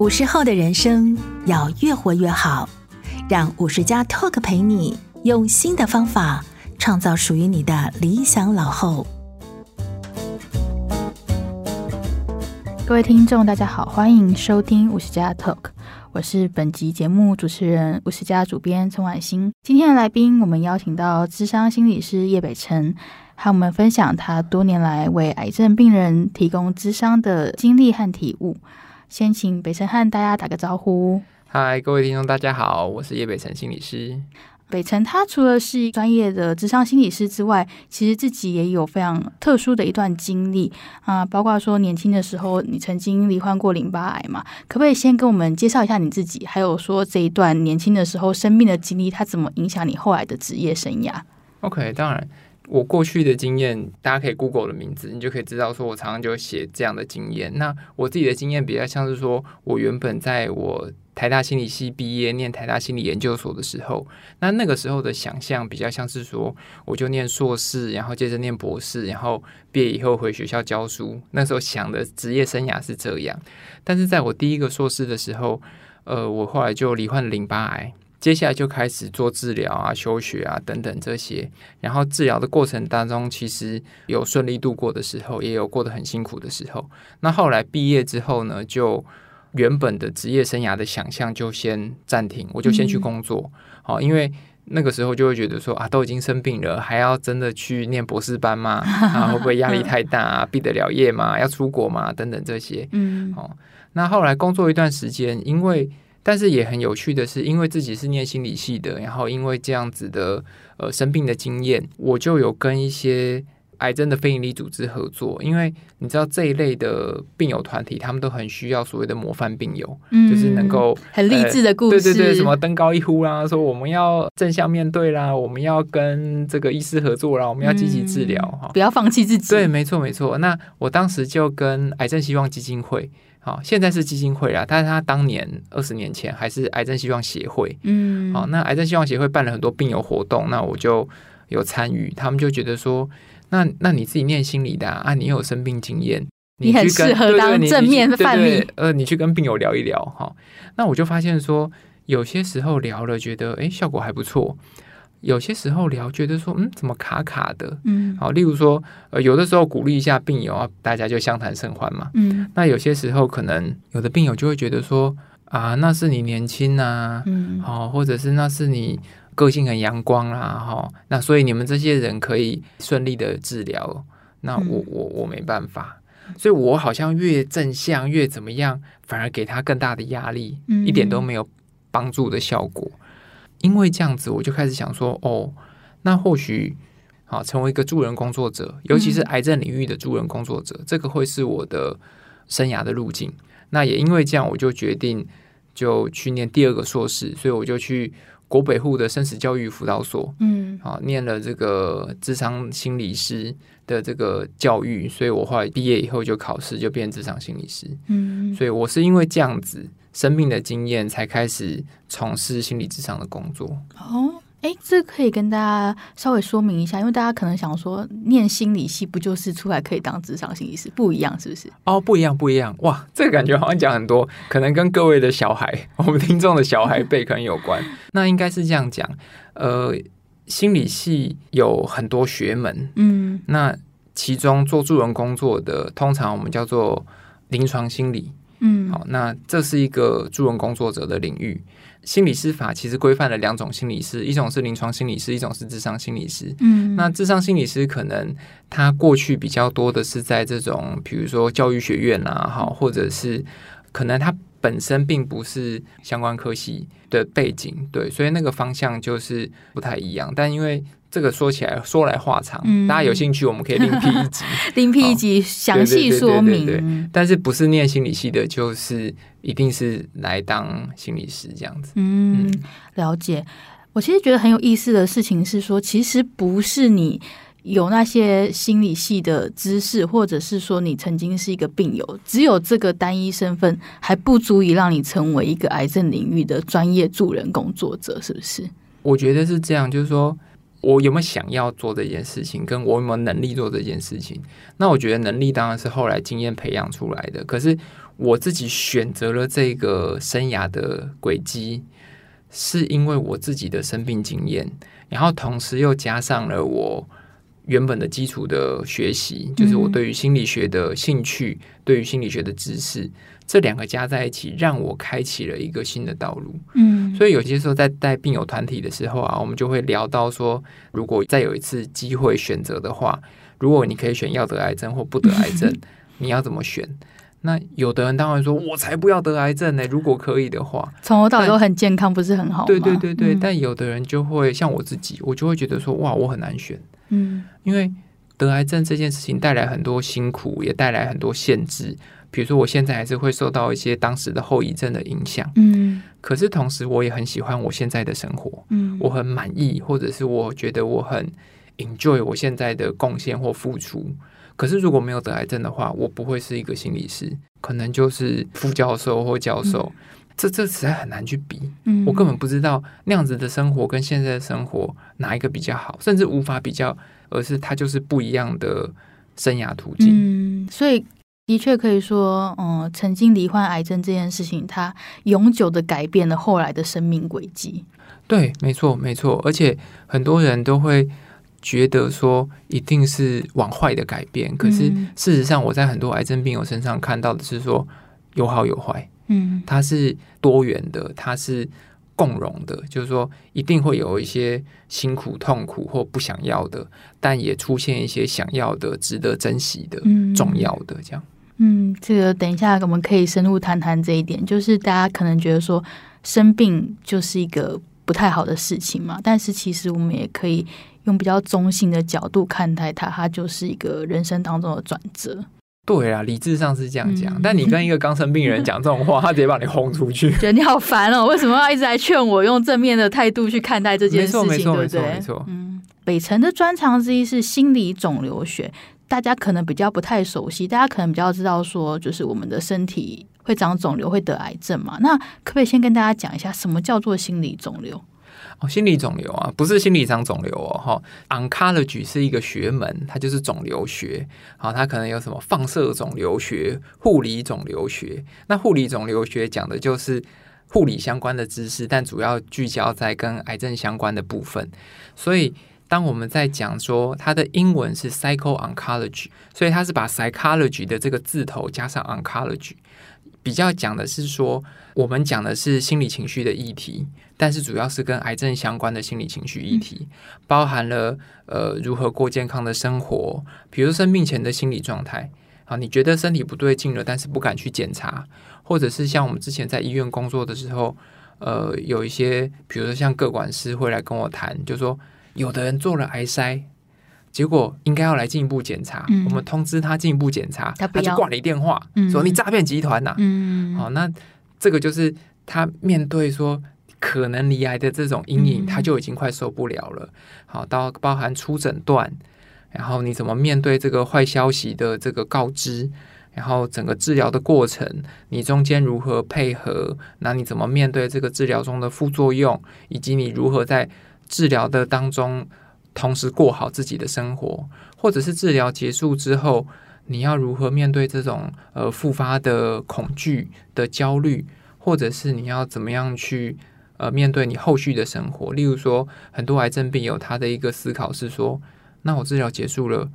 五十后的人生要越活越好，让五十加 Talk 陪你用新的方法创造属于你的理想老后。各位听众，大家好，欢迎收听五十加 Talk，我是本集节目主持人五十加主编陈婉欣。今天的来宾，我们邀请到智商心理师叶北辰，和我们分享他多年来为癌症病人提供智商的经历和体悟。先请北辰和大家打个招呼。嗨，各位听众，大家好，我是叶北辰心理师。北辰他除了是专业的智商心理师之外，其实自己也有非常特殊的一段经历啊，包括说年轻的时候你曾经罹患过淋巴癌嘛，可不可以先跟我们介绍一下你自己，还有说这一段年轻的时候生病的经历，它怎么影响你后来的职业生涯？OK，当然。我过去的经验，大家可以 Google 的名字，你就可以知道说，我常常就写这样的经验。那我自己的经验比较像是说，我原本在我台大心理系毕业，念台大心理研究所的时候，那那个时候的想象比较像是说，我就念硕士，然后接着念博士，然后毕业以后回学校教书。那时候想的职业生涯是这样。但是在我第一个硕士的时候，呃，我后来就罹患淋巴癌。接下来就开始做治疗啊、休学啊等等这些，然后治疗的过程当中，其实有顺利度过的时候，也有过得很辛苦的时候。那后来毕业之后呢，就原本的职业生涯的想象就先暂停，我就先去工作。好、嗯，因为那个时候就会觉得说啊，都已经生病了，还要真的去念博士班吗？啊，会不会压力太大啊？毕得了业吗？要出国吗？等等这些。嗯，好。那后来工作一段时间，因为但是也很有趣的是，因为自己是念心理系的，然后因为这样子的呃生病的经验，我就有跟一些癌症的非营利组织合作。因为你知道这一类的病友团体，他们都很需要所谓的模范病友，嗯、就是能够很励志的故事，呃，对对对，什么登高一呼啦，说我们要正向面对啦，我们要跟这个医师合作啦，我们要积极治疗哈，嗯，不要放弃自己。对，没错没错。那我当时就跟癌症希望基金会。好，现在是基金会啦，但是他当年二十年前还是癌症希望协会。嗯，好，那癌症希望协会办了很多病友活动，那我就有参与。他们就觉得说，那那你自己念心理的啊，啊你有生病经验，你很适合当正面范例。呃，你去跟病友聊一聊哈。那我就发现说，有些时候聊了，觉得诶效果还不错。有些时候聊，觉得说，嗯，怎么卡卡的？嗯，好，例如说，呃，有的时候鼓励一下病友啊，大家就相谈甚欢嘛。嗯，那有些时候可能有的病友就会觉得说，啊，那是你年轻呐、啊，嗯，好，或者是那是你个性很阳光啦，哈，那所以你们这些人可以顺利的治疗，那我我我没办法，所以我好像越正向越怎么样，反而给他更大的压力，嗯，一点都没有帮助的效果。因为这样子，我就开始想说，哦，那或许，啊，成为一个助人工作者，尤其是癌症领域的助人工作者，嗯、这个会是我的生涯的路径。那也因为这样，我就决定就去念第二个硕士，所以我就去国北户的生死教育辅导所，嗯，啊，念了这个智商心理师的这个教育，所以我后来毕业以后就考试，就变智商心理师，嗯，所以我是因为这样子。生命的经验才开始从事心理咨商的工作。哦，哎，这可以跟大家稍微说明一下，因为大家可能想说，念心理系不就是出来可以当职场心理师？不一样，是不是？哦，不一样，不一样。哇，这个感觉好像讲很多，可能跟各位的小孩，我们听众的小孩辈可能有关。那应该是这样讲，呃，心理系有很多学门，嗯，那其中做助人工作的，通常我们叫做临床心理。嗯，好，那这是一个助人工作者的领域。心理师法其实规范了两种心理师，一种是临床心理师，一种是智商心理师。嗯，那智商心理师可能他过去比较多的是在这种，比如说教育学院啊，好，或者是可能他本身并不是相关科系的背景，对，所以那个方向就是不太一样。但因为这个说起来说来话长，嗯、大家有兴趣，我们可以另辟一集，另辟一集详细说明。但是不是念心理系的，就是一定是来当心理师这样子。嗯，嗯了解。我其实觉得很有意思的事情是说，其实不是你有那些心理系的知识，或者是说你曾经是一个病友，只有这个单一身份还不足以让你成为一个癌症领域的专业助人工作者，是不是？我觉得是这样，就是说。我有没有想要做这件事情，跟我有没有能力做这件事情？那我觉得能力当然是后来经验培养出来的。可是我自己选择了这个生涯的轨迹，是因为我自己的生病经验，然后同时又加上了我原本的基础的学习，就是我对于心理学的兴趣，嗯、对于心理学的知识。这两个加在一起，让我开启了一个新的道路。嗯，所以有些时候在带病友团体的时候啊，我们就会聊到说，如果再有一次机会选择的话，如果你可以选要得癌症或不得癌症，你要怎么选？那有的人当然说，我才不要得癌症呢。如果可以的话，从头到尾都很健康，不是很好吗？对对对对。嗯，但有的人就会像我自己，我就会觉得说，哇，我很难选。嗯，因为得癌症这件事情带来很多辛苦，也带来很多限制。比如说，我现在还是会受到一些当时的后遗症的影响，嗯，可是同时我也很喜欢我现在的生活，嗯，我很满意，或者是我觉得我很 enjoy 我现在的贡献或付出。可是如果没有得癌症的话，我不会是一个心理师，可能就是副教授或教授，嗯，这这实在很难去比，嗯，我根本不知道那样子的生活跟现在的生活哪一个比较好，甚至无法比较，而是它就是不一样的生涯途径，嗯，所以。的确可以说，嗯，曾经罹患癌症这件事情，它永久的改变了后来的生命轨迹。对，没错，没错。而且很多人都会觉得说，一定是往坏的改变。可是事实上，我在很多癌症病友身上看到的是说，有好有坏。嗯，它是多元的，它是。共融的，就是说，一定会有一些辛苦、痛苦或不想要的，但也出现一些想要的、值得珍惜的、嗯、重要的这样。嗯，这个等一下我们可以深入谈谈这一点。就是大家可能觉得说生病就是一个不太好的事情嘛，但是其实我们也可以用比较中性的角度看待它，它就是一个人生当中的转折。对啊，理智上是这样讲，嗯、但你跟一个刚生病人讲这种话，他直接把你轰出去，觉得你好烦哦！为什么要一直来劝我用正面的态度去看待这件事情？没错，对不对？没错。嗯，北辰的专长之一是心理肿瘤学，大家可能比较不太熟悉，大家可能比较知道说，就是我们的身体会长肿瘤，会得癌症嘛。那可不可以先跟大家讲一下，什么叫做心理肿瘤？哦，心理肿瘤啊，不是心理上肿瘤哦，哈。Oncology 是一个学门，它就是肿瘤学。好，它可能有什么放射肿瘤学、护理肿瘤学。那护理肿瘤学讲的就是护理相关的知识，但主要聚焦在跟癌症相关的部分。所以，当我们在讲说它的英文是 Psycho-Oncology，所以它是把 Psychology 的这个字头加上 Oncology，比较讲的是说，我们讲的是心理情绪的议题。但是主要是跟癌症相关的心理情绪议题，包含了呃如何过健康的生活，比如生病前的心理状态。啊，你觉得身体不对劲了，但是不敢去检查，或者是像我们之前在医院工作的时候，呃，有一些比如说像各管师会来跟我谈，就说有的人做了癌筛，结果应该要来进一步检查，嗯、我们通知他进一步检查，他，他就挂你电话，嗯、说你诈骗集团呐、啊，嗯，好，那这个就是他面对说。可能离癌的这种阴影，他就已经快受不了了。好，到包含初诊断，然后你怎么面对这个坏消息的这个告知，然后整个治疗的过程，你中间如何配合？那你怎么面对这个治疗中的副作用，以及你如何在治疗的当中同时过好自己的生活，或者是治疗结束之后，你要如何面对这种呃复发的恐惧的焦虑，或者是你要怎么样去？呃，面对你后续的生活，例如说，很多癌症病友他的一个思考是说，那我治疗结束了，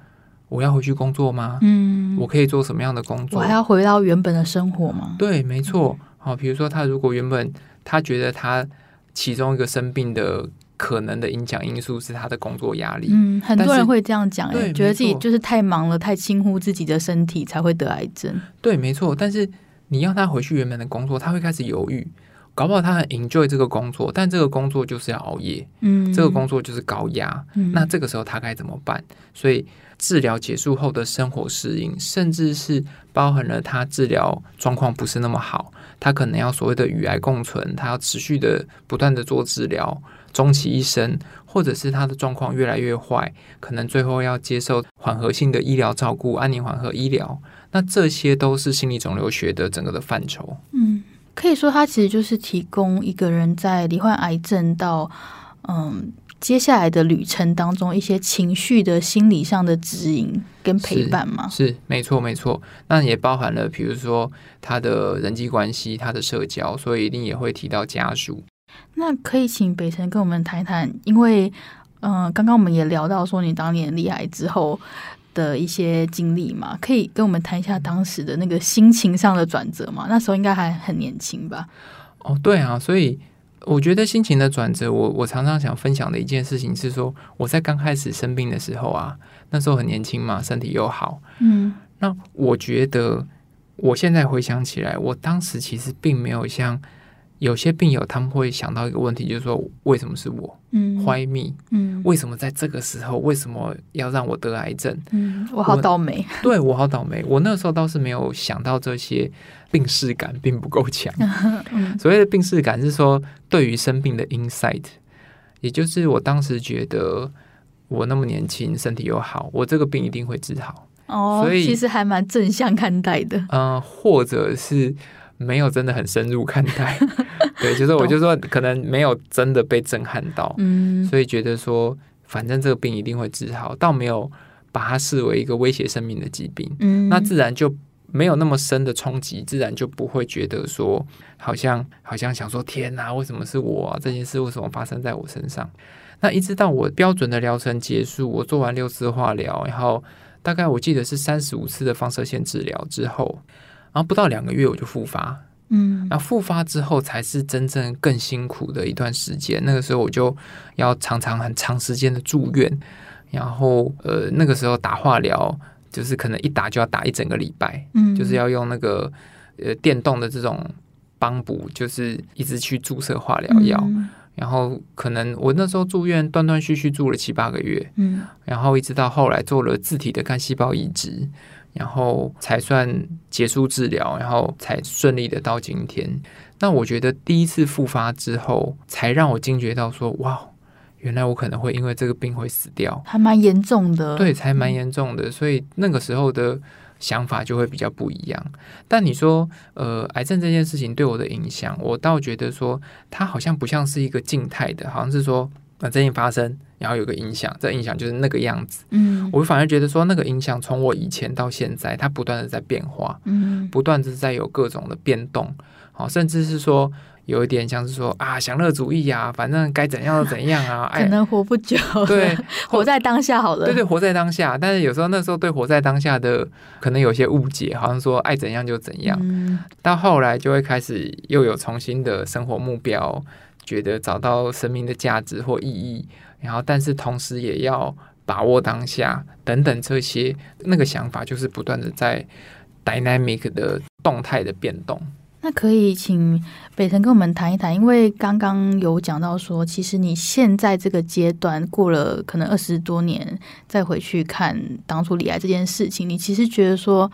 我要回去工作吗？嗯，我可以做什么样的工作？我还要回到原本的生活吗？对，没错。好，比如说他如果原本他觉得他其中一个生病的可能的影响因素是他的工作压力，嗯，很多人会这样讲，对，觉得自己就是太忙了，太轻忽自己的身体才会得癌症。对，没错。但是你要他回去原本的工作，他会开始犹豫。搞不好他很 enjoy 这个工作，但这个工作就是要熬夜，嗯，这个工作就是高压，嗯，那这个时候他该怎么办？所以治疗结束后的生活适应，甚至是包含了他治疗状况不是那么好，他可能要所谓的与癌共存，他要持续的不断的做治疗，终其一生，或者是他的状况越来越坏，可能最后要接受缓和性的医疗照顾，安宁缓和医疗，那这些都是心理肿瘤学的整个的范畴，嗯。可以说，它其实就是提供一个人在罹患癌症到嗯接下来的旅程当中一些情绪的心理上的指引跟陪伴嘛？是没错没错。那也包含了，比如说他的人际关系、他的社交，所以一定也会提到家属。那可以请北辰跟我们谈谈，因为嗯、呃，刚刚我们也聊到说你当年罹癌之后的一些经历嘛，可以跟我们谈一下当时的那个心情上的转折嘛？那时候应该还很年轻吧？哦，对啊，所以。我觉得心情的转折，我我常常想分享的一件事情是说，我在刚开始生病的时候啊，那时候很年轻嘛，身体又好，嗯，那我觉得我现在回想起来，我当时其实并没有像。有些病友他们会想到一个问题，就是说为什么是我？嗯，Why me？嗯，为什么在这个时候？为什么要让我得癌症？嗯，我好倒霉。我对我好倒霉。我那时候倒是没有想到这些，病视感并不够强。嗯，所谓的病视感是说对于生病的 insight，也就是我当时觉得我那么年轻，身体又好，我这个病一定会治好。哦，所以其实还蛮正向看待的。嗯、呃，或者是。没有真的很深入看待，对，就是我就说可能没有真的被震撼到，嗯，所以觉得说反正这个病一定会治好，倒没有把它视为一个威胁生命的疾病，嗯，那自然就没有那么深的冲击，自然就不会觉得说好像好像想说天哪，为什么是我啊？这件事为什么发生在我身上？那一直到我标准的疗程结束，我做完六次化疗，然后大概我记得是三十五次的放射线治疗之后。然后不到两个月我就复发，嗯，那复发之后才是真正更辛苦的一段时间。那个时候我就要常常很长时间的住院，然后呃那个时候打化疗就是可能一打就要打一整个礼拜，嗯，就是要用那个呃电动的这种帮补，就是一直去注射化疗药，嗯，然后可能我那时候住院断断续续住了七八个月，嗯，然后一直到后来做了自体的干细胞移植。然后才算结束治疗，然后才顺利的到今天。那我觉得第一次复发之后，才让我惊觉到说，哇，原来我可能会因为这个病会死掉，还蛮严重的。对，才蛮严重的。所以那个时候的想法就会比较不一样。但你说，呃，癌症这件事情对我的影响，我倒觉得说，它好像不像是一个静态的，好像是说。把这件发生，然后有个影响，这影响就是那个样子。嗯，我反而觉得说，那个影响从我以前到现在，它不断的在变化，嗯，不断的在有各种的变动，好，甚至是说有一点像是说啊，享乐主义啊，反正该怎样就怎样啊，可能活不久，对，活在当下好了，对对，活在当下。但是有时候那时候对活在当下的可能有些误解，好像说爱怎样就怎样，嗯，到后来就会开始又有重新的生活目标。觉得找到生命的价值或意义，然后但是同时也要把握当下等等这些那个想法，就是不断的在 dynamic 的动态的变动。那可以请北辰跟我们谈一谈，因为刚刚有讲到说，其实你现在这个阶段过了可能二十多年，再回去看当初罹癌这件事情，你其实觉得说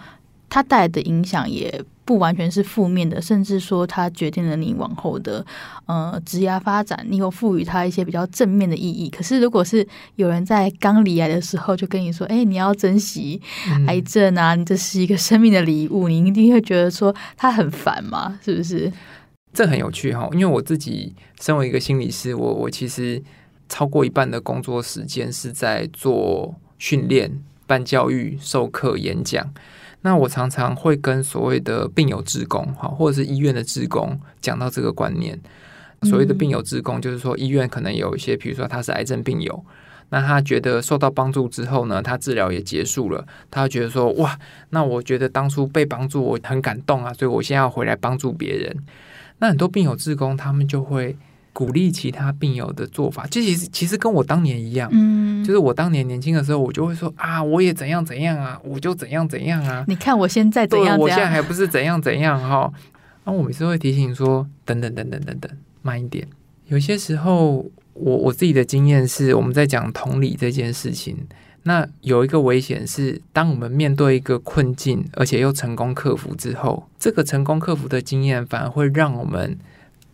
它带来的影响也。不完全是负面的，甚至说它决定了你往后的呃职业发展，你有赋予它一些比较正面的意义。可是，如果是有人在刚离癌的时候就跟你说：“哎，你要珍惜癌症啊，你这是一个生命的礼物。”你一定会觉得说他很烦嘛？是不是？这很有趣哈，因为我自己身为一个心理师，我我其实超过一半的工作时间是在做训练、办教育、授课、演讲。那我常常会跟所谓的病友职工，哈，或者是医院的职工讲到这个观念。所谓的病友职工，就是说医院可能有一些，比如说他是癌症病友，那他觉得受到帮助之后呢，他治疗也结束了，他觉得说哇，那我觉得当初被帮助我很感动啊，所以我现在要回来帮助别人。那很多病友职工他们就会。鼓励其他病友的做法，这其实其实跟我当年一样，嗯，就是我当年年轻的时候，我就会说啊，我也怎样怎样啊，我就怎样怎样啊。你看我现在怎样怎样，我现在还不是怎样怎样哈。然后我每次会提醒说，等等等等等等，慢一点。有些时候，我我自己的经验是，我们在讲同理这件事情，那有一个危险是，当我们面对一个困境，而且又成功克服之后，这个成功克服的经验反而会让我们。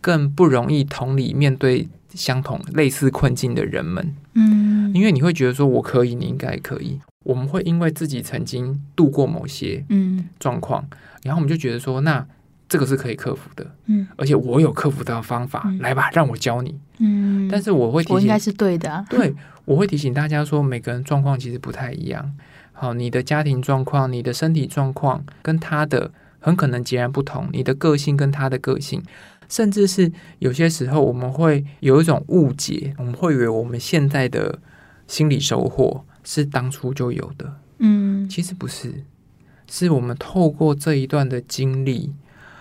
更不容易同理面对相同类似困境的人们，嗯，因为你会觉得说我可以，你应该可以。我们会因为自己曾经度过某些嗯。状况，然后我们就觉得说，那这个是可以克服的，嗯，而且我有克服的方法，嗯。来吧，让我教你，嗯，但是我会提醒，我应该是对的啊，对，我会提醒大家说，每个人状况其实不太一样。好，你的家庭状况、你的身体状况跟他的很可能截然不同，你的个性跟他的个性，甚至是有些时候我们会有一种误解，我们会以为我们现在的心理收获是当初就有的，嗯，其实不是，是我们透过这一段的经历。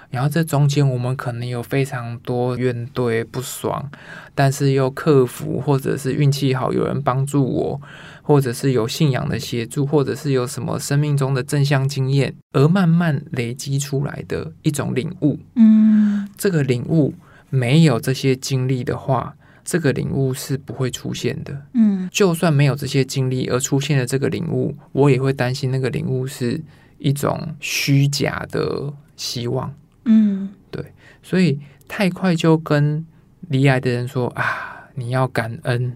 然后这中间我们可能有非常多怨怼不爽，但是又克服，或者是运气好，有人帮助我，或者是有信仰的协助，或者是有什么生命中的正向经验，而慢慢累积出来的一种领悟。嗯，这个领悟没有这些经历的话，这个领悟是不会出现的。嗯，就算没有这些经历而出现了这个领悟，我也会担心那个领悟是一种虚假的希望。嗯，对，所以太快就跟离癌的人说啊，你要感恩，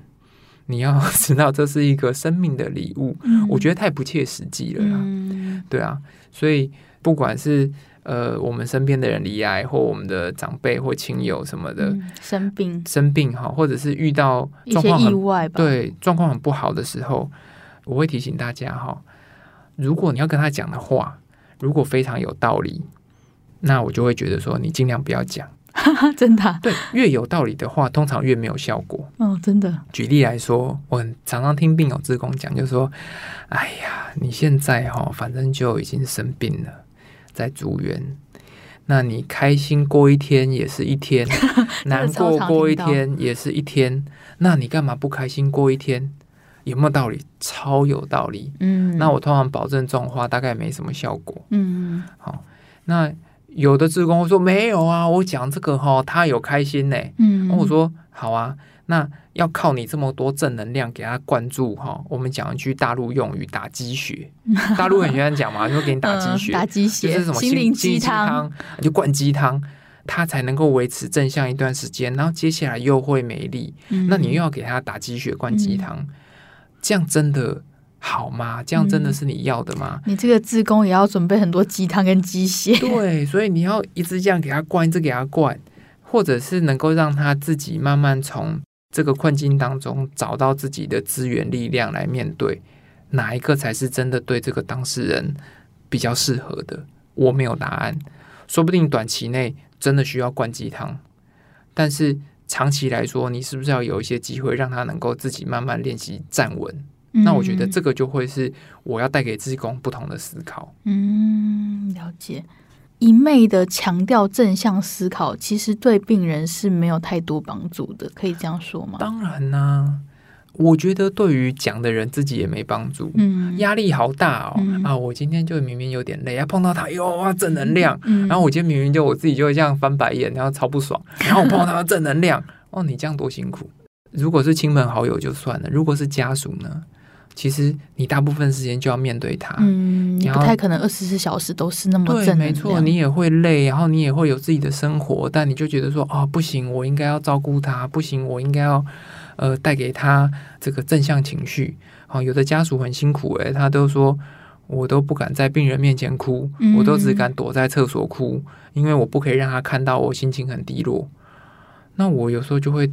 你要 知道这是一个生命的礼物，嗯我觉得太不切实际了啦。嗯，对啊，所以不管是呃我们身边的人离癌，或我们的长辈或亲友什么的、嗯生病生病哈，或者是遇到状况很外吧，，对状况很不好的时候，我会提醒大家哈，如果你要跟他讲的话，如果非常有道理。那我就会觉得说，你尽量不要讲。真的啊，对，越有道理的话，通常越没有效果。哦，真的，举例来说，我很常常听病友志工讲，就说：“哎呀，你现在哈，反正就已经生病了，在住院。那你开心过一天也是一天，难过过一天也是一天。那你干嘛不开心过一天？有没有道理？超有道理。嗯，那我通常保证这种话大概没什么效果。嗯，好，那。”有的志工会说没有啊，我讲这个哈，他有开心呢。嗯，我说好啊，那要靠你这么多正能量给他灌注哈。我们讲一句大陆用语，打鸡血。大陆很喜欢讲嘛，就给你打鸡血，打鸡血，就是什么心灵鸡汤，就灌鸡汤，他才能够维持正向一段时间，然后接下来又会没力。嗯、那你又要给他打鸡血、灌鸡汤，嗯、这样真的。好吗？这样真的是你要的吗？嗯、你这个自宫也要准备很多鸡汤跟鸡血。对，所以你要一直这样给他灌，一直给他灌，或者是能够让他自己慢慢从这个困境当中找到自己的资源力量来面对，哪一个才是真的对这个当事人比较适合的？我没有答案，说不定短期内真的需要灌鸡汤，但是长期来说，你是不是要有一些机会让他能够自己慢慢练习站稳？那我觉得这个就会是我要带给志工不同的思考。嗯，了解。一昧的强调正向思考，其实对病人是没有太多帮助的，可以这样说吗？当然啦、啊，我觉得对于讲的人自己也没帮助。嗯，压力好大哦。嗯、啊，我今天就明明有点累，啊，碰到他哟哇正能量。嗯，然后我今天明明就我自己就会这样翻白眼，然后超不爽。然后我碰到他的正能量，哦，你这样多辛苦。如果是亲朋好友就算了，如果是家属呢？其实你大部分时间就要面对他，嗯，你不太可能二十四小时都是那么。对，没错，你也会累，然后你也会有自己的生活，但你就觉得说，哦，不行，我应该要照顾他，不行，我应该要呃带给他这个正向情绪。好、哦，有的家属很辛苦，诶，他都说我都不敢在病人面前哭，嗯、我都只敢躲在厕所哭，因为我不可以让他看到我心情很低落。那我有时候就会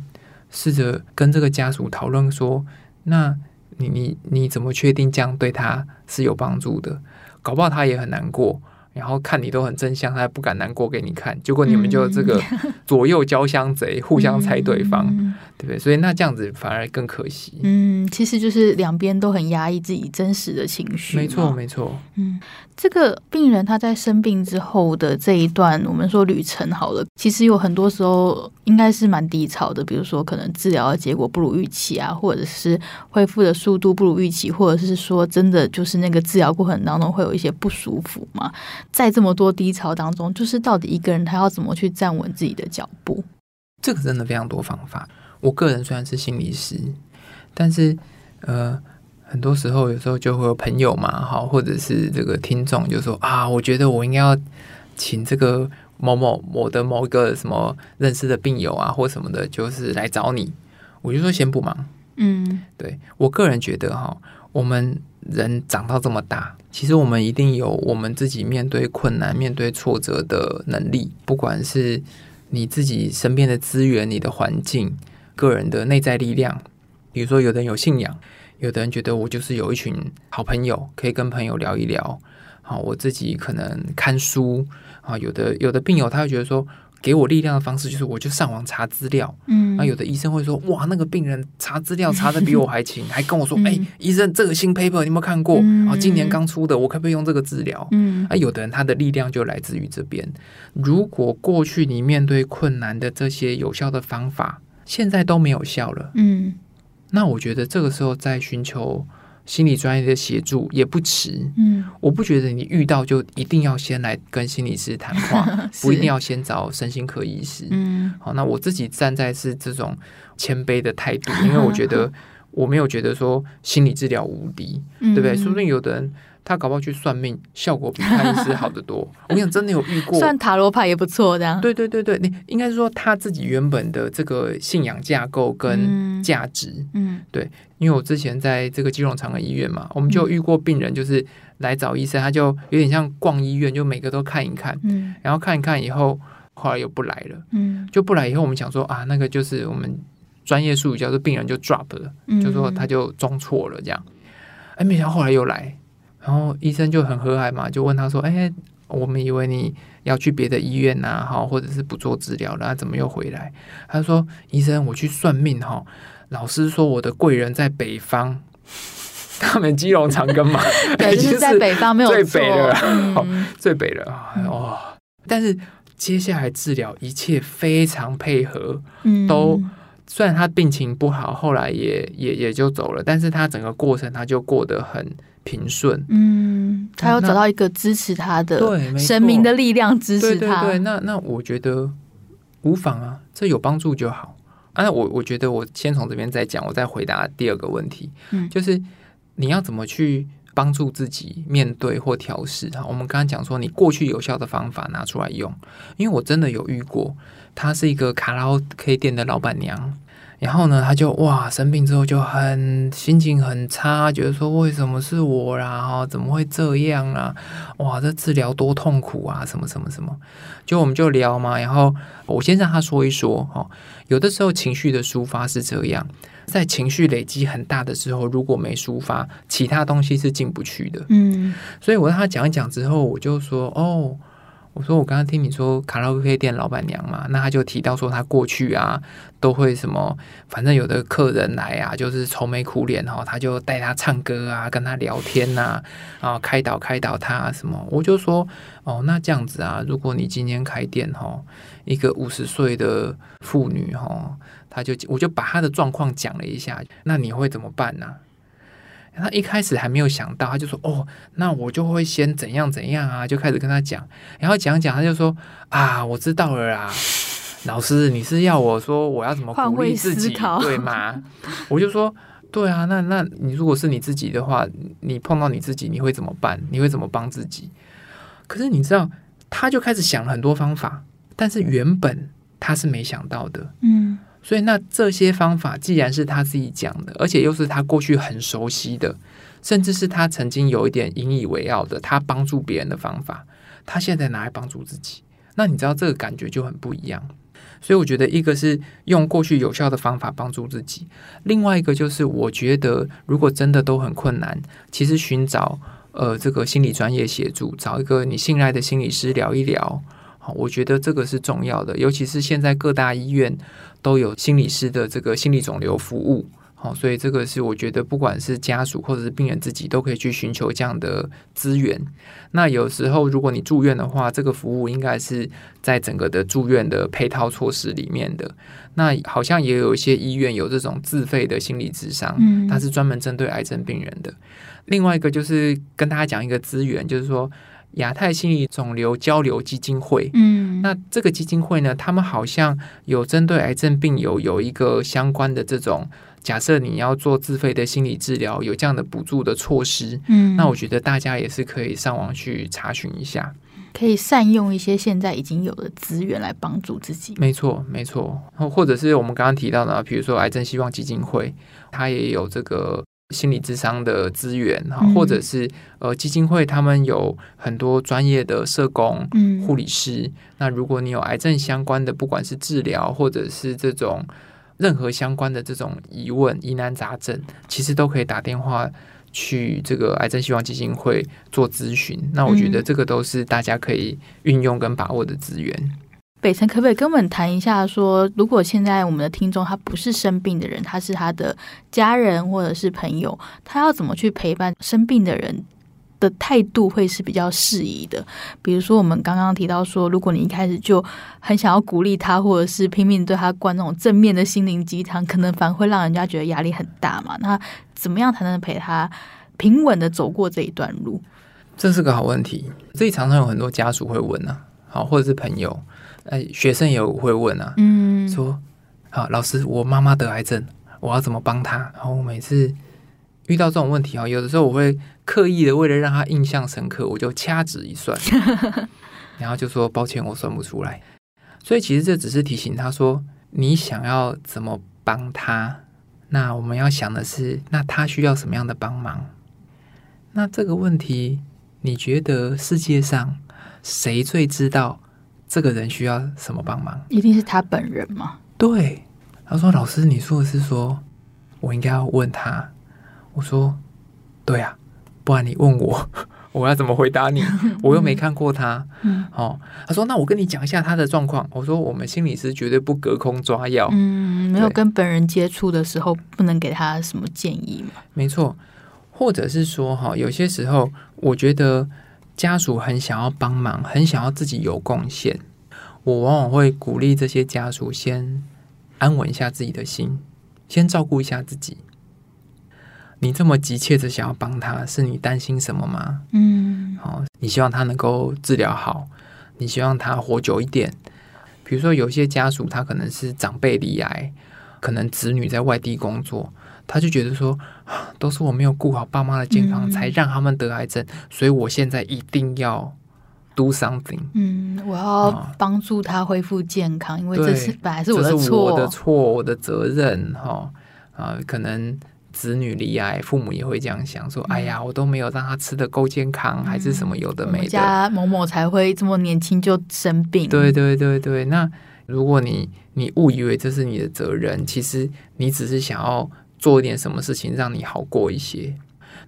试着跟这个家属讨论说，那。你你你怎么确定这样对他是有帮助的？搞不好他也很难过，然后看你都很正向，他还不敢难过给你看，结果你们就这个 左右交相贼，互相猜对方，嗯、对不对？所以那这样子反而更可惜。嗯，其实就是两边都很压抑自己真实的情绪。没错，没错。嗯。这个病人他在生病之后的这一段，我们说旅程好了，其实有很多时候应该是蛮低潮的，比如说可能治疗的结果不如预期啊，或者是恢复的速度不如预期，或者是说真的就是那个治疗过程当中会有一些不舒服嘛。在这么多低潮当中，就是到底一个人他要怎么去站稳自己的脚步？这个真的非常多方法。我个人虽然是心理师，但是呃。很多时候，有时候就会有朋友嘛，好，或者是这个听众就说啊，我觉得我应该要请这个某某某的某一个什么认识的病友啊，或什么的，就是来找你。我就说先不忙，嗯，对，我个人觉得哈，我们人长到这么大，其实我们一定有我们自己面对困难、面对挫折的能力。不管是你自己身边的资源、你的环境、个人的内在力量，比如说有的人有信仰，有的人觉得我就是有一群好朋友，可以跟朋友聊一聊。好，我自己可能看书啊，有的有的病友他会觉得说。给我力量的方式就是，我就上网查资料。嗯，那有的医生会说，哇，那个病人查资料查的比我还勤，还跟我说，哎、嗯欸，医生，这个新 paper 你有没有看过？啊、嗯，今年刚出的，我可不可以用这个治疗？嗯，啊，有的人他的力量就来自于这边。如果过去你面对困难的这些有效的方法，现在都没有效了，嗯，那我觉得这个时候再寻求。心理专业的协助也不迟，嗯，我不觉得你遇到就一定要先来跟心理师谈话，不一定要先找身心科医师，嗯，好，那我自己站在是这种谦卑的态度，因为我觉得 我没有觉得说心理治疗无敌，嗯、对不对？说不定有的人。他搞不好去算命，效果比看医师好得多。我跟你讲，真的有遇过，算塔罗牌也不错。这样，对对对对，你应该是说他自己原本的这个信仰架构跟价值，嗯，对。因为我之前在这个基隆长庚医院嘛，我们就遇过病人，就是来找医生，他就有点像逛医院，就每个都看一看，嗯，然后看一看以后，后来又不来了，嗯，就不来以后，我们想说啊，那个就是我们专业术语叫做病人就 drop 了，嗯，就说他就装错了这样，哎，没想到后来又来。然后医生就很和蔼嘛，就问他说：“哎，我们以为你要去别的医院呐，哈，或者是不做治疗了，怎么又回来？”他说：“医生，我去算命哈，老师说我的贵人在北方，他们基隆长庚嘛，对，就是在北方没有最北了，嗯、最北了啊！哦，但是接下来治疗一切非常配合，嗯、都虽然他病情不好，后来也也也就走了，但是他整个过程他就过得很。”平顺，嗯，他要找到一个支持他的，对，神明的力量支持他。对对对，那那我觉得无妨啊，这有帮助就好。啊，我我觉得我先从这边再讲，我再回答第二个问题，嗯，就是你要怎么去帮助自己面对或调试哈。我们刚刚讲说，你过去有效的方法拿出来用，因为我真的有遇过，她是一个卡拉 OK 店的老板娘。然后呢，他就哇生病之后就很心情很差，觉得说为什么是我啦？哈，怎么会这样啊？哇，这治疗多痛苦啊！什么什么什么？就我们就聊嘛。然后我先让他说一说哈。有的时候情绪的抒发是这样，在情绪累积很大的时候，如果没抒发，其他东西是进不去的。嗯，所以我让他讲一讲之后，我就说哦。我说我刚刚听你说卡拉 OK 店老板娘嘛，那他就提到说他过去啊都会什么，反正有的客人来啊，就是愁眉苦脸哈，他就带他唱歌啊，跟他聊天呐，啊开导开导他什么。我就说哦，那这样子啊，如果你今天开店哈，一个五十岁的妇女哈，他就我就把他的状况讲了一下，那你会怎么办呢？他一开始还没有想到，他就说：“哦，那我就会先怎样怎样啊，就开始跟他讲。然后讲讲，他就说：啊，我知道了啦，老师，你是要我说我要怎么鼓励自己，对吗？我就说：对啊，那那你如果是你自己的话，你碰到你自己，你会怎么办？你会怎么帮自己？可是你知道，他就开始想了很多方法，但是原本他是没想到的，嗯。”所以，那这些方法既然是他自己讲的，而且又是他过去很熟悉的，甚至是他曾经有一点引以为傲的，他帮助别人的方法，他现在拿来帮助自己，那你知道这个感觉就很不一样。所以，我觉得一个是用过去有效的方法帮助自己，另外一个就是我觉得如果真的都很困难，其实寻找呃这个心理专业协助，找一个你信赖的心理师聊一聊，好，我觉得这个是重要的，尤其是现在各大医院。都有心理师的这个心理肿瘤服务，好，所以这个是我觉得不管是家属或者是病人自己都可以去寻求这样的资源。那有时候如果你住院的话，这个服务应该是在整个的住院的配套措施里面的。那好像也有一些医院有这种自费的心理智商，它是专门针对癌症病人的。另外一个就是跟大家讲一个资源，就是说。亚太心理肿瘤交流基金会，嗯，那这个基金会呢，他们好像有针对癌症病友有一个相关的这种，假设你要做自费的心理治疗，有这样的补助的措施，嗯，那我觉得大家也是可以上网去查询一下，可以善用一些现在已经有的资源来帮助自己。没错，没错，或者是我们刚刚提到的，比如说癌症希望基金会，它也有这个。心理智商的资源哈，或者是呃基金会他们有很多专业的社工、护理师。那如果你有癌症相关的，不管是治疗或者是这种任何相关的这种疑问、疑难杂症，其实都可以打电话去这个癌症希望基金会做咨询。那我觉得这个都是大家可以运用跟把握的资源。北辰可不可以跟我们谈一下说，如果现在我们的听众他不是生病的人，他是他的家人或者是朋友，他要怎么去陪伴生病的人的态度会是比较适宜的？比如说我们刚刚提到说，如果你一开始就很想要鼓励他，或者是拼命对他灌那种正面的心灵鸡汤，可能反而会让人家觉得压力很大嘛。那怎么样才能陪他平稳的走过这一段路？这是个好问题，这里常常有很多家属会问呢、好，或者是朋友。哎，学生也会问啊，嗯，说，啊，老师，我妈妈得癌症，我要怎么帮她？然后我每次遇到这种问题啊，有的时候我会刻意的为了让她印象深刻，我就掐指一算，然后就说抱歉，我算不出来。所以其实这只是提醒他说，你想要怎么帮他？那我们要想的是，那他需要什么样的帮忙？那这个问题，你觉得世界上谁最知道？这个人需要什么帮忙？一定是他本人吗？对，他说：“老师，你说的是说我应该要问他？”我说：“对啊，不然你问我，我要怎么回答你？我又没看过他。嗯”哦，他说：“那我跟你讲一下他的状况。”我说：“我们心理师绝对不隔空抓药。”嗯，没有跟本人接触的时候，不能给他什么建议嘛？没错，或者是说哈，有些时候我觉得。家属很想要帮忙，很想要自己有贡献。我往往会鼓励这些家属先安稳一下自己的心，先照顾一下自己。你这么急切的想要帮他，是你担心什么吗？嗯，好，你希望他能够治疗好，你希望他活久一点。比如说，有些家属他可能是长辈罹癌，可能子女在外地工作。他就觉得说，都是我没有顾好爸妈的健康，才让他们得癌症，所以我现在一定要 do something。嗯，我要帮助他恢复健康，因为这是本来是我的错，我的错，我的责任。哈啊，可能子女罹癌，父母也会这样想，说：“哎呀，我都没有让他吃的够健康，还是什么有的没的。”我家某某才会这么年轻就生病。对对对对，那如果你你误以为这是你的责任，其实你只是想要。做一点什么事情让你好过一些，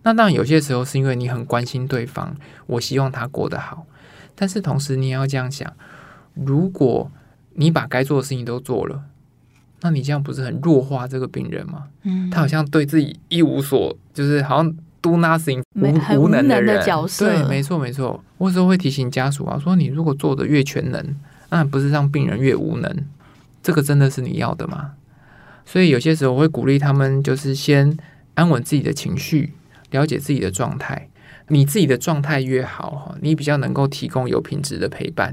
那当然有些时候是因为你很关心对方，我希望他过得好。但是同时你也要这样想，如果你把该做的事情都做了，那你这样不是很弱化这个病人吗？嗯，他好像对自己一无所，就是好像 do nothing 无无能的人。角色。对，没错没错。我有时候会提醒家属啊，说你如果做的越全能，那不是让病人越无能？这个真的是你要的吗？所以有些时候我会鼓励他们，就是先安稳自己的情绪，了解自己的状态。你自己的状态越好哈，你比较能够提供有品质的陪伴。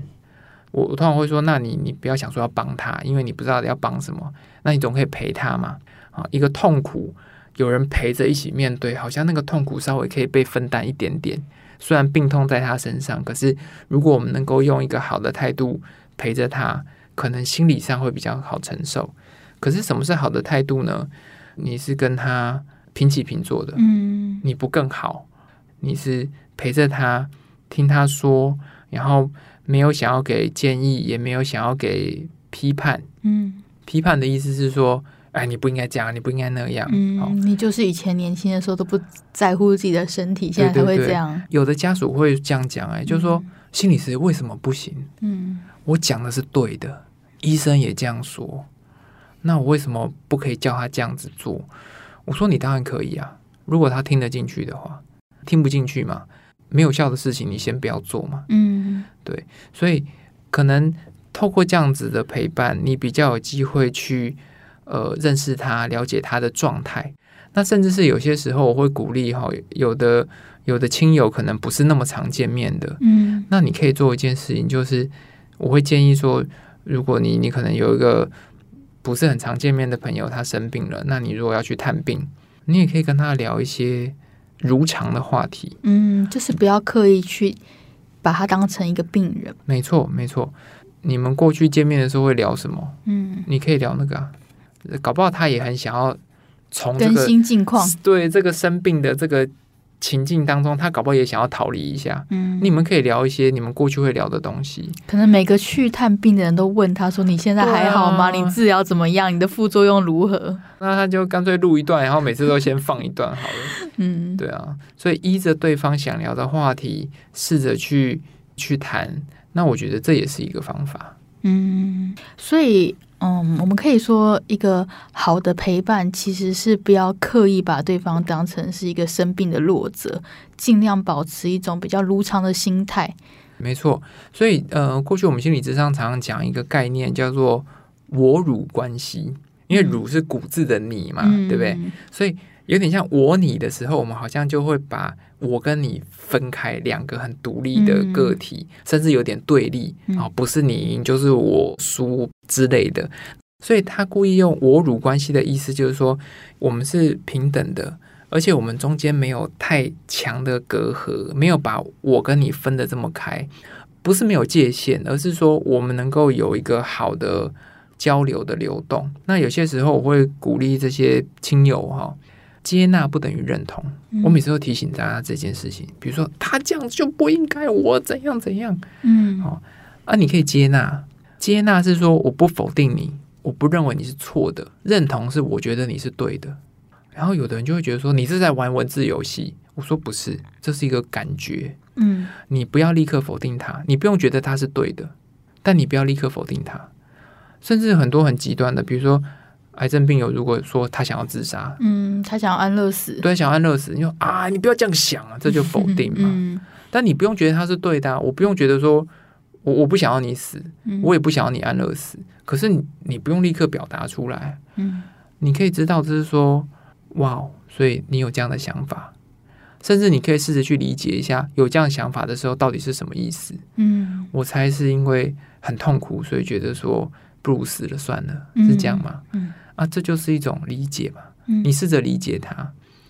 我我通常会说，那你你不要想说要帮他，因为你不知道要帮什么，那你总可以陪他嘛。啊，一个痛苦有人陪着一起面对，好像那个痛苦稍微可以被分担一点点。虽然病痛在他身上，可是如果我们能够用一个好的态度陪着他，可能心理上会比较好承受。可是什么是好的态度呢？你是跟他平起平坐的，嗯，你不更好，你是陪着他听他说，然后没有想要给建议，也没有想要给批判，嗯，批判的意思是说，哎，你不应该这样，你不应该那样，嗯，哦，你就是以前年轻的时候都不在乎自己的身体，现在才会这样。对对对，有的家属会这样讲，哎，就是说，嗯，心理师为什么不行？嗯，我讲的是对的，医生也这样说。那我为什么不可以叫他这样子做？我说你当然可以啊，如果他听得进去的话，听不进去嘛，没有效的事情你先不要做嘛。嗯，对，所以可能透过这样子的陪伴，你比较有机会去呃认识他，了解他的状态。那甚至是有些时候我会鼓励哈，有的有的亲友可能不是那么常见面的，嗯，那你可以做一件事情，就是我会建议说，如果你你可能有一个。不是很常见面的朋友，他生病了，那你如果要去探病，你也可以跟他聊一些如常的话题。嗯，就是不要刻意去把他当成一个病人。没错，没错。你们过去见面的时候会聊什么？嗯，你可以聊那个啊，搞不好他也很想要从这个更新近况，对这个生病的这个。情境当中，他搞不好也想要逃离一下。嗯，你们可以聊一些你们过去会聊的东西。可能每个去探病的人都问他说：“你现在还好吗？啊、你治疗怎么样？你的副作用如何？”那他就干脆录一段，然后每次都先放一段好了。嗯，对啊，所以依着对方想聊的话题，试着去去谈。那我觉得这也是一个方法。嗯，所以。嗯，我们可以说，一个好的陪伴其实是不要刻意把对方当成是一个生病的弱者，尽量保持一种比较如常的心态。没错，所以呃，过去我们心理智商常常讲一个概念，叫做“我汝关系”，因为“汝”是古字的“你”嘛，嗯、对不对？所以有点像“我你”的时候，我们好像就会把我跟你分开，两个很独立的个体，嗯、甚至有点对立啊、哦，不是你赢就是我输。之类的，所以他故意用“我辱关系”的意思，就是说我们是平等的，而且我们中间没有太强的隔阂，没有把我跟你分得这么开，不是没有界限，而是说我们能够有一个好的交流的流动。那有些时候，我会鼓励这些亲友哈，接纳不等于认同。我每次都提醒大家这件事情，比如说他这样就不应该，我怎样怎样，嗯，好啊，你可以接纳。接纳是说我不否定你，我不认为你是错的。认同是我觉得你是对的。然后有的人就会觉得说你是在玩文字游戏。我说不是，这是一个感觉。嗯，你不要立刻否定他，你不用觉得他是对的，但你不要立刻否定他。甚至很多很极端的，比如说癌症病友，如果说他想要自杀，嗯，他想要安乐死，对，想要安乐死，你说啊，你不要这样想啊，这就否定嘛。嗯，但你不用觉得他是对的啊，我不用觉得说。我我不想要你死，我也不想要你安乐死。嗯、可是你你不用立刻表达出来，嗯，你可以知道，就是说，哇，所以你有这样的想法，甚至你可以试着去理解一下，有这样想法的时候到底是什么意思。嗯，我猜是因为很痛苦，所以觉得说不如死了算了，是这样吗？嗯，啊，这就是一种理解嘛。嗯，你试着理解他，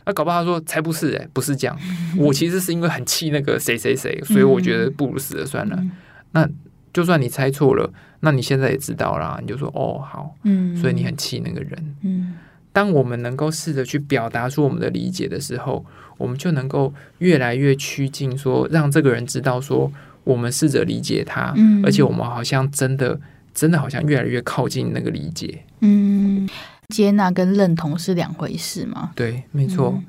啊，搞不好他说才不是哎、欸，不是这样，我其实是因为很气那个谁谁谁，所以我觉得不如死了算了。嗯那就算你猜错了，那你现在也知道啦。你就说哦，好，嗯，所以你很气那个人，嗯。当我们能够试着去表达出我们的理解的时候，我们就能够越来越趋近，说让这个人知道，说我们试着理解他，嗯，而且我们好像真的，真的好像越来越靠近那个理解，嗯。接纳跟认同是两回事吗？对，没错。嗯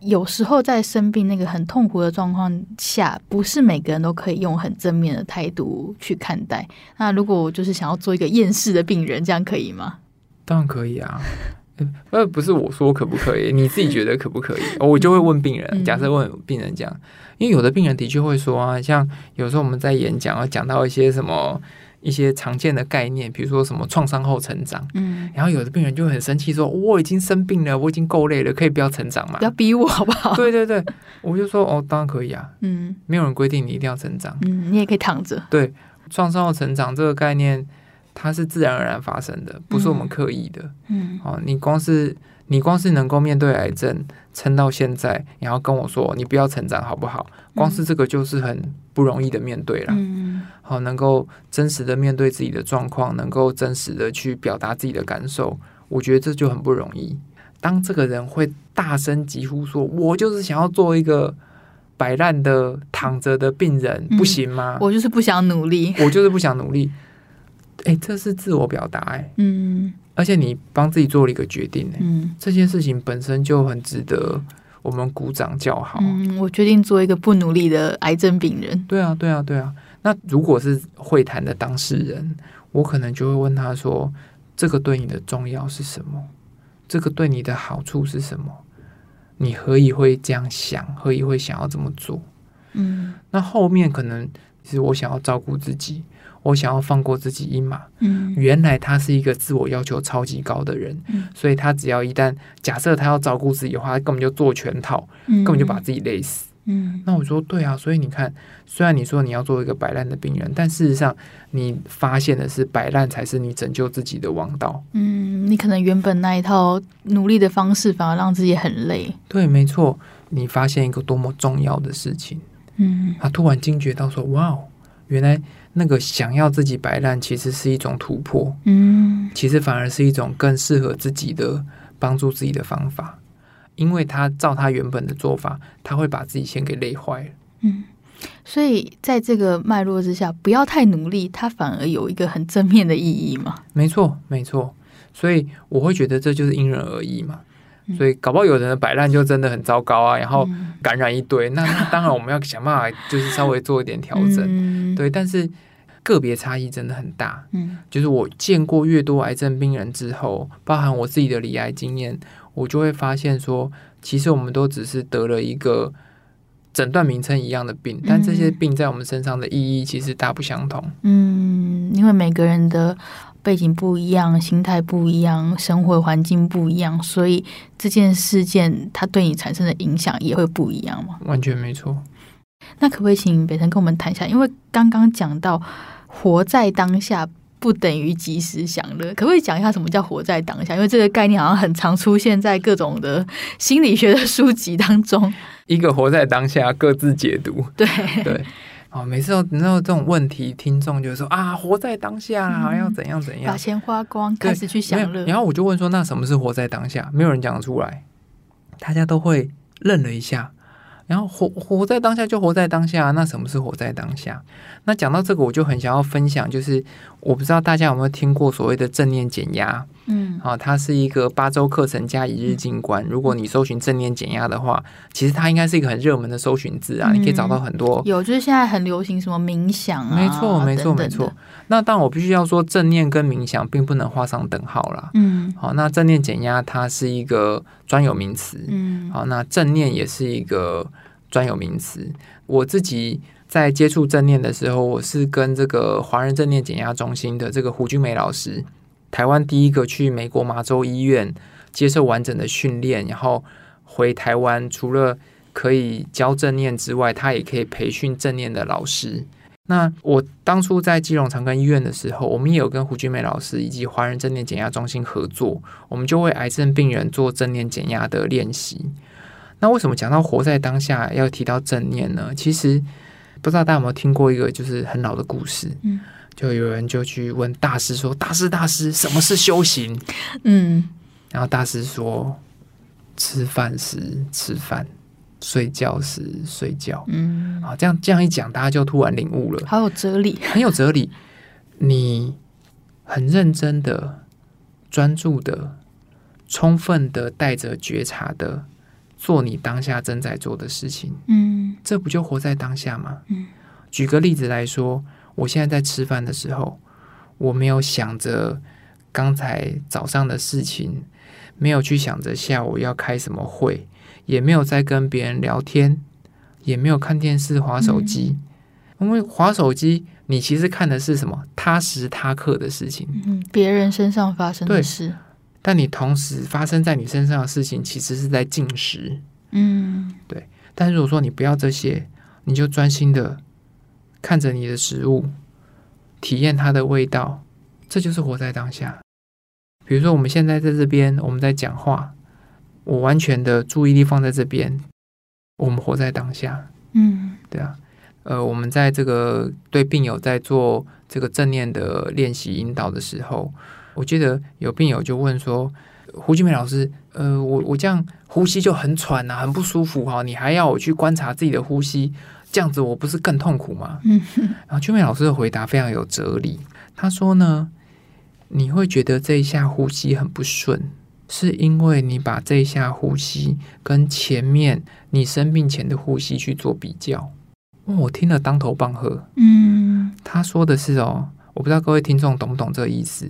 有时候在生病那个很痛苦的状况下，不是每个人都可以用很正面的态度去看待。那如果我就是想要做一个厌世的病人，这样可以吗？当然可以啊，呃，不是我说可不可以，你自己觉得可不可以？我就会问病人，假设问病人讲，因为有的病人的确会说啊，像有时候我们在演讲要讲到一些什么。一些常见的概念，比如说什么创伤后成长，嗯，然后有的病人就很生气说：“我已经生病了，我已经够累了，可以不要成长嘛？不要逼我好不好？”对对对，我就说：“哦，当然可以啊，嗯，没有人规定你一定要成长，嗯，你也可以躺着。”对，创伤后成长这个概念，它是自然而然发生的，不是我们刻意的，嗯，哦，你光是。你光是能够面对癌症撑到现在，然后跟我说你不要成长好不好？光是这个就是很不容易的面对了。嗯，好，能够真实的面对自己的状况，能够真实的去表达自己的感受，我觉得这就很不容易。当这个人会大声疾呼说：“我就是想要做一个摆烂的躺着的病人，不行吗？”我就是不想努力，我就是不想努力。哎，这是自我表达，哎，嗯。而且你帮自己做了一个决定，嗯，这件事情本身就很值得我们鼓掌叫好。嗯，我决定做一个不努力的癌症病人。对啊，对啊，对啊。那如果是会谈的当事人，我可能就会问他说：“这个对你的重要是什么？这个对你的好处是什么？你何以会这样想？何以会想要这么做？”嗯，那后面可能是我想要照顾自己。我想要放过自己一马。嗯，原来他是一个自我要求超级高的人，嗯，所以他只要一旦假设他要照顾自己的话，他根本就做全套，嗯，根本就把自己累死。嗯，那我说对啊，所以你看，虽然你说你要做一个摆烂的病人，但事实上你发现的是摆烂才是你拯救自己的王道。嗯，你可能原本那一套努力的方式反而让自己很累。对，没错，你发现一个多么重要的事情。嗯，他突然惊觉到说：“哇，原来。”那个想要自己摆烂，其实是一种突破。嗯，其实反而是一种更适合自己的帮助自己的方法，因为他照他原本的做法，他会把自己先给累坏了。嗯，所以在这个脉络之下，不要太努力，它反而有一个很正面的意义嘛。没错，没错。所以我会觉得这就是因人而异嘛。所以搞不好有人的摆烂就真的很糟糕啊，然后感染一堆。那那当然我们要想办法，就是稍微做一点调整。嗯、对，但是个别差异真的很大。嗯，就是我见过越多癌症病人之后，包含我自己的理癌经验，我就会发现说，其实我们都只是得了一个诊断名称一样的病，但这些病在我们身上的意义其实大不相同。嗯，因为每个人的。背景不一样，心态不一样，生活环境不一样，所以这件事件它对你产生的影响也会不一样吗？完全没错。那可不可以请北辰跟我们谈一下？因为刚刚讲到活在当下不等于及时享乐，可不可以讲一下什么叫活在当下？因为这个概念好像很常出现在各种的心理学的书籍当中。一个活在当下，各自解读。对对。哦，每次都你知道这种问题，听众就说啊，活在当下要怎样怎样，把钱花光，开始去享乐。然后我就问说，那什么是活在当下？没有人讲得出来，大家都会愣了一下。然后活活在当下就活在当下，那什么是活在当下？那讲到这个，我就很想要分享，就是我不知道大家有没有听过所谓的正念减压，嗯，啊，它是一个八周课程加一日静观。如果你搜寻正念减压的话，其实它应该是一个很热门的搜寻字啊，嗯、你可以找到很多。有，就是现在很流行什么冥想啊，没错，没错，没错。那但，我必须要说，正念跟冥想并不能画上等号啦。嗯，好，那正念减压它是一个专有名词，嗯，好，那正念也是一个专有名词。我自己。在接触正念的时候，我是跟这个华人正念减压中心的这个胡君梅老师，台湾第一个去美国麻州医院接受完整的训练，然后回台湾，除了可以教正念之外，他也可以培训正念的老师。那我当初在基隆长庚医院的时候，我们也有跟胡君梅老师以及华人正念减压中心合作，我们就为癌症病人做正念减压的练习。那为什么讲到活在当下要提到正念呢？其实。不知道大家有没有听过一个就是很老的故事？嗯，就有人就去问大师说：“大师，大师，什么是修行？”嗯，然后大师说：“吃饭时吃饭，睡觉时睡觉。”嗯，啊，这样这样一讲，大家就突然领悟了，好有哲理，很有哲理。你很认真的、专注的、充分的带着觉察的。做你当下正在做的事情，嗯，这不就活在当下吗？嗯，举个例子来说，我现在在吃饭的时候，我没有想着刚才早上的事情，没有去想着下午要开什么会，也没有在跟别人聊天，也没有看电视、划手机，嗯，因为划手机，你其实看的是什么？他时他刻的事情，嗯，别人身上发生的事。但你同时发生在你身上的事情，其实是在进食，嗯，对。但是如果说你不要这些，你就专心的看着你的食物，体验它的味道，这就是活在当下。比如说我们现在在这边，我们在讲话，我完全的注意力放在这边，我们活在当下，嗯，对啊。呃，我们在这个对病友在做这个正念的练习引导的时候。我记得有病友就问说：“胡金梅老师，呃，我我这样呼吸就很喘呐、啊，很不舒服哈，你还要我去观察自己的呼吸，这样子我不是更痛苦吗？”嗯，然后俊美老师的回答非常有哲理，他说呢：“你会觉得这一下呼吸很不顺，是因为你把这一下呼吸跟前面你生病前的呼吸去做比较。”哦，我听了当头棒喝。嗯，他说的是哦，我不知道各位听众懂不懂这个意思。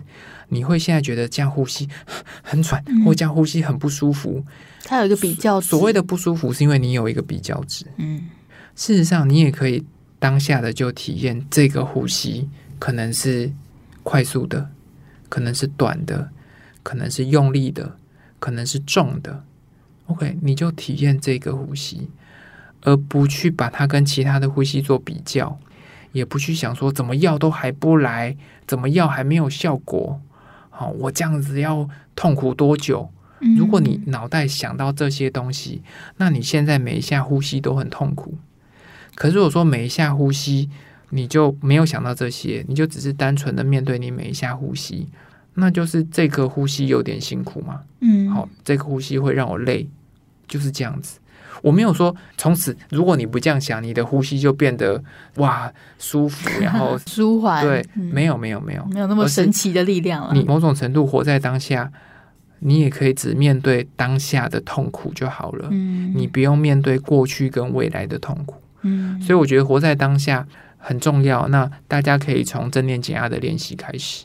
你会现在觉得这样呼吸很喘，或这样呼吸很不舒服。它有一个比较值，所谓的不舒服是因为你有一个比较值。嗯，事实上你也可以当下的就体验这个呼吸，可能是快速的，可能是短的，可能是用力的，可能是重的。OK，你就体验这个呼吸，而不去把它跟其他的呼吸做比较，也不去想说怎么药都还不来，怎么药还没有效果。好，我这样子要痛苦多久？如果你脑袋想到这些东西，那你现在每一下呼吸都很痛苦。可是如果说每一下呼吸你就没有想到这些，你就只是单纯的面对你每一下呼吸，那就是这个呼吸有点辛苦嘛。嗯，好，这个呼吸会让我累，就是这样子。我没有说从此，如果你不这样想，你的呼吸就变得哇舒服，然后 舒缓。对，嗯、没有没有没有没有那么神奇的力量了。你某种程度活在当下，你也可以只面对当下的痛苦就好了。嗯，你不用面对过去跟未来的痛苦。嗯，所以我觉得活在当下很重要。那大家可以从正念减压的练习开始。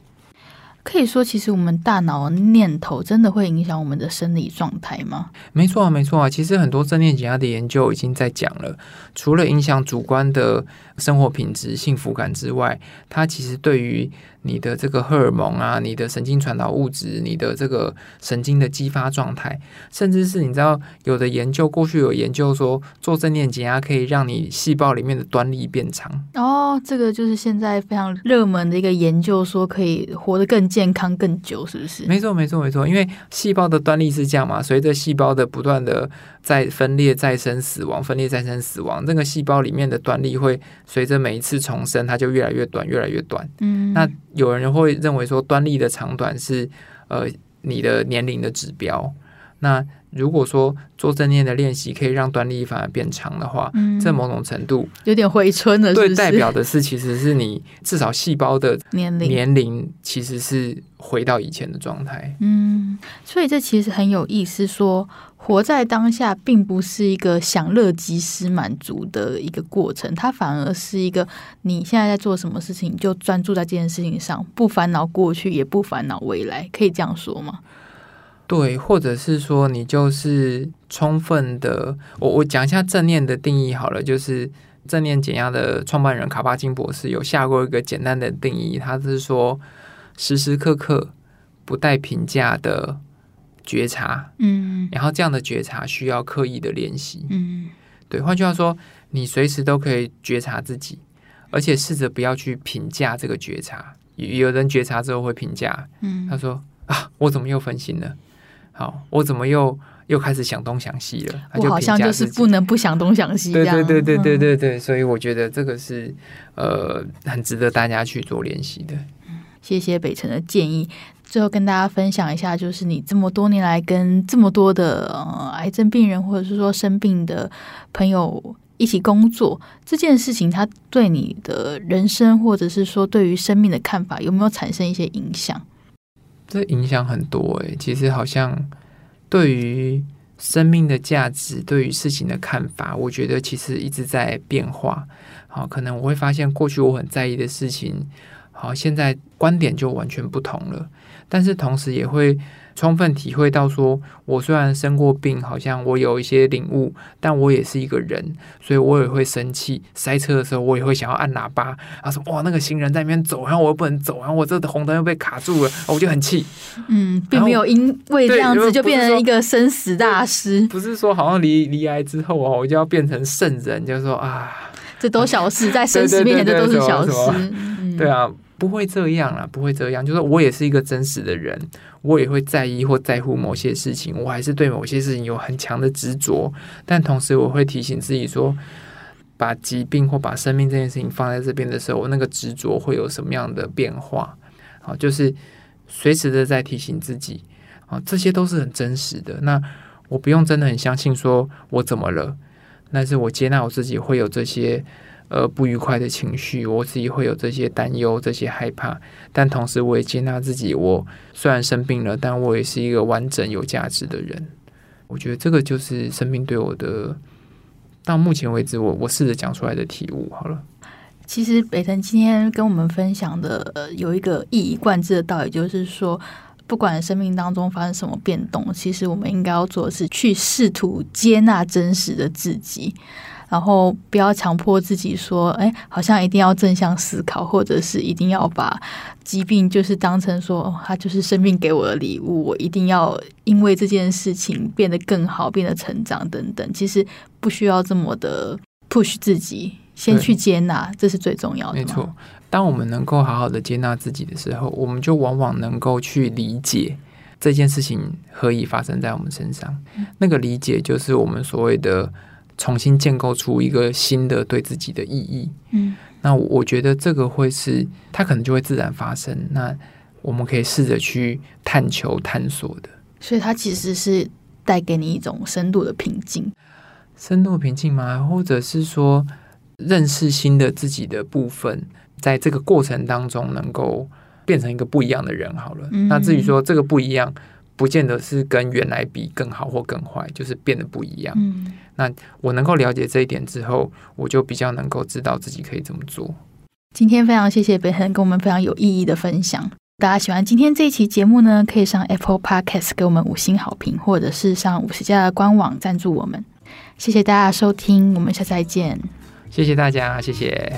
可以说，其实我们大脑念头真的会影响我们的生理状态吗？没错啊，没错啊。其实很多正念减压的研究已经在讲了，除了影响主观的生活品质、幸福感之外，它其实对于你的这个荷尔蒙啊，你的神经传导物质，你的这个神经的激发状态，甚至是你知道有的研究，过去有研究说做正念减压可以让你细胞里面的端粒变长。哦，这个就是现在非常热门的一个研究，说可以活得更健康更久，是不是？没错，没错，没错。因为细胞的端粒是这样嘛，随着细胞的不断的再分裂、再生、死亡、分裂、再生、死亡，那个细胞里面的端粒会随着每一次重生，它就越来越短，越来越短。嗯，那。有人会认为说，端粒的长短是呃你的年龄的指标。那如果说做正念的练习可以让端粒反而变长的话，嗯，这某种程度有点回春了是是？对，代表的是其实是你至少细胞的 年龄年龄其实是回到以前的状态。嗯，所以这其实很有意思说，说活在当下并不是一个享乐及时满足的一个过程，它反而是一个你现在在做什么事情，就专注在这件事情上，不烦恼过去，也不烦恼未来，可以这样说吗？对，或者是说你就是充分的，我我讲一下正念的定义好了，就是正念减压的创办人卡巴金博士有下过一个简单的定义，他是说时时刻刻不带评价的觉察，嗯，然后这样的觉察需要刻意的练习，嗯，对，换句话说，你随时都可以觉察自己，而且试着不要去评价这个觉察，有人觉察之后会评价，嗯，他说啊，我怎么又分心了？好，我怎么又又开始想东想西了？我好像就是不能不想东想西。对对对对对对对，所以我觉得这个是呃很值得大家去做练习的。谢谢北辰的建议。最后跟大家分享一下，就是你这么多年来跟这么多的癌症病人或者是说生病的朋友一起工作这件事情，它对你的人生或者是说对于生命的看法有没有产生一些影响？这影响很多诶，其实好像对于生命的价值，对于事情的看法，我觉得其实一直在变化。好，可能我会发现过去我很在意的事情，好，现在观点就完全不同了。但是同时也会。充分体会到说，我虽然生过病，好像我有一些领悟，但我也是一个人，所以我也会生气。塞车的时候，我也会想要按喇叭。他说：“哇，那个行人在那边走，然后我又不能走，然后我这红灯又被卡住了，我就很气。”嗯，并没有因为这样子就变成一个生死大师。不是说好像离离癌之后哦，我就要变成圣人，就是说啊，这都小事，在生死面前这都是小事。对啊。不会这样啦，不会这样。就是我也是一个真实的人，我也会在意或在乎某些事情，我还是对某些事情有很强的执着。但同时，我会提醒自己说，把疾病或把生命这件事情放在这边的时候，我那个执着会有什么样的变化？好，就是随时的在提醒自己，啊，这些都是很真实的。那我不用真的很相信说我怎么了，但是我接纳我自己会有这些。呃，不愉快的情绪，我自己会有这些担忧、这些害怕，但同时我也接纳自己。我虽然生病了，但我也是一个完整、有价值的人。我觉得这个就是生命对我的，到目前为止我，我试着讲出来的体悟。好了，其实北辰今天跟我们分享的，呃，有一个一以贯之的道理，就是说，不管生命当中发生什么变动，其实我们应该要做的是去试图接纳真实的自己。然后不要强迫自己说，哎，好像一定要正向思考，或者是一定要把疾病就是当成说，哦，它就是生命给我的礼物，我一定要因为这件事情变得更好，变得成长等等。其实不需要这么的 push 自己，先去接纳，这是最重要的。没错，当我们能够好好的接纳自己的时候，我们就往往能够去理解这件事情何以发生在我们身上。嗯。那个理解就是我们所谓的。重新建构出一个新的对自己的意义，嗯，那我觉得这个会是它可能就会自然发生。那我们可以试着去探求、探索的。所以它其实是带给你一种深度的平静，深度平静吗？或者是说认识新的自己的部分，在这个过程当中能够变成一个不一样的人。好了，嗯、那至于说这个不一样，不见得是跟原来比更好或更坏，就是变得不一样。嗯，那我能够了解这一点之后，我就比较能够知道自己可以怎么做。今天非常谢谢北恒跟我们非常有意义的分享。大家喜欢今天这一期节目呢，可以上 Apple Podcast 给我们五星好评，或者是上五十家的官网赞助我们。谢谢大家收听，我们下次再见。谢谢大家，谢谢。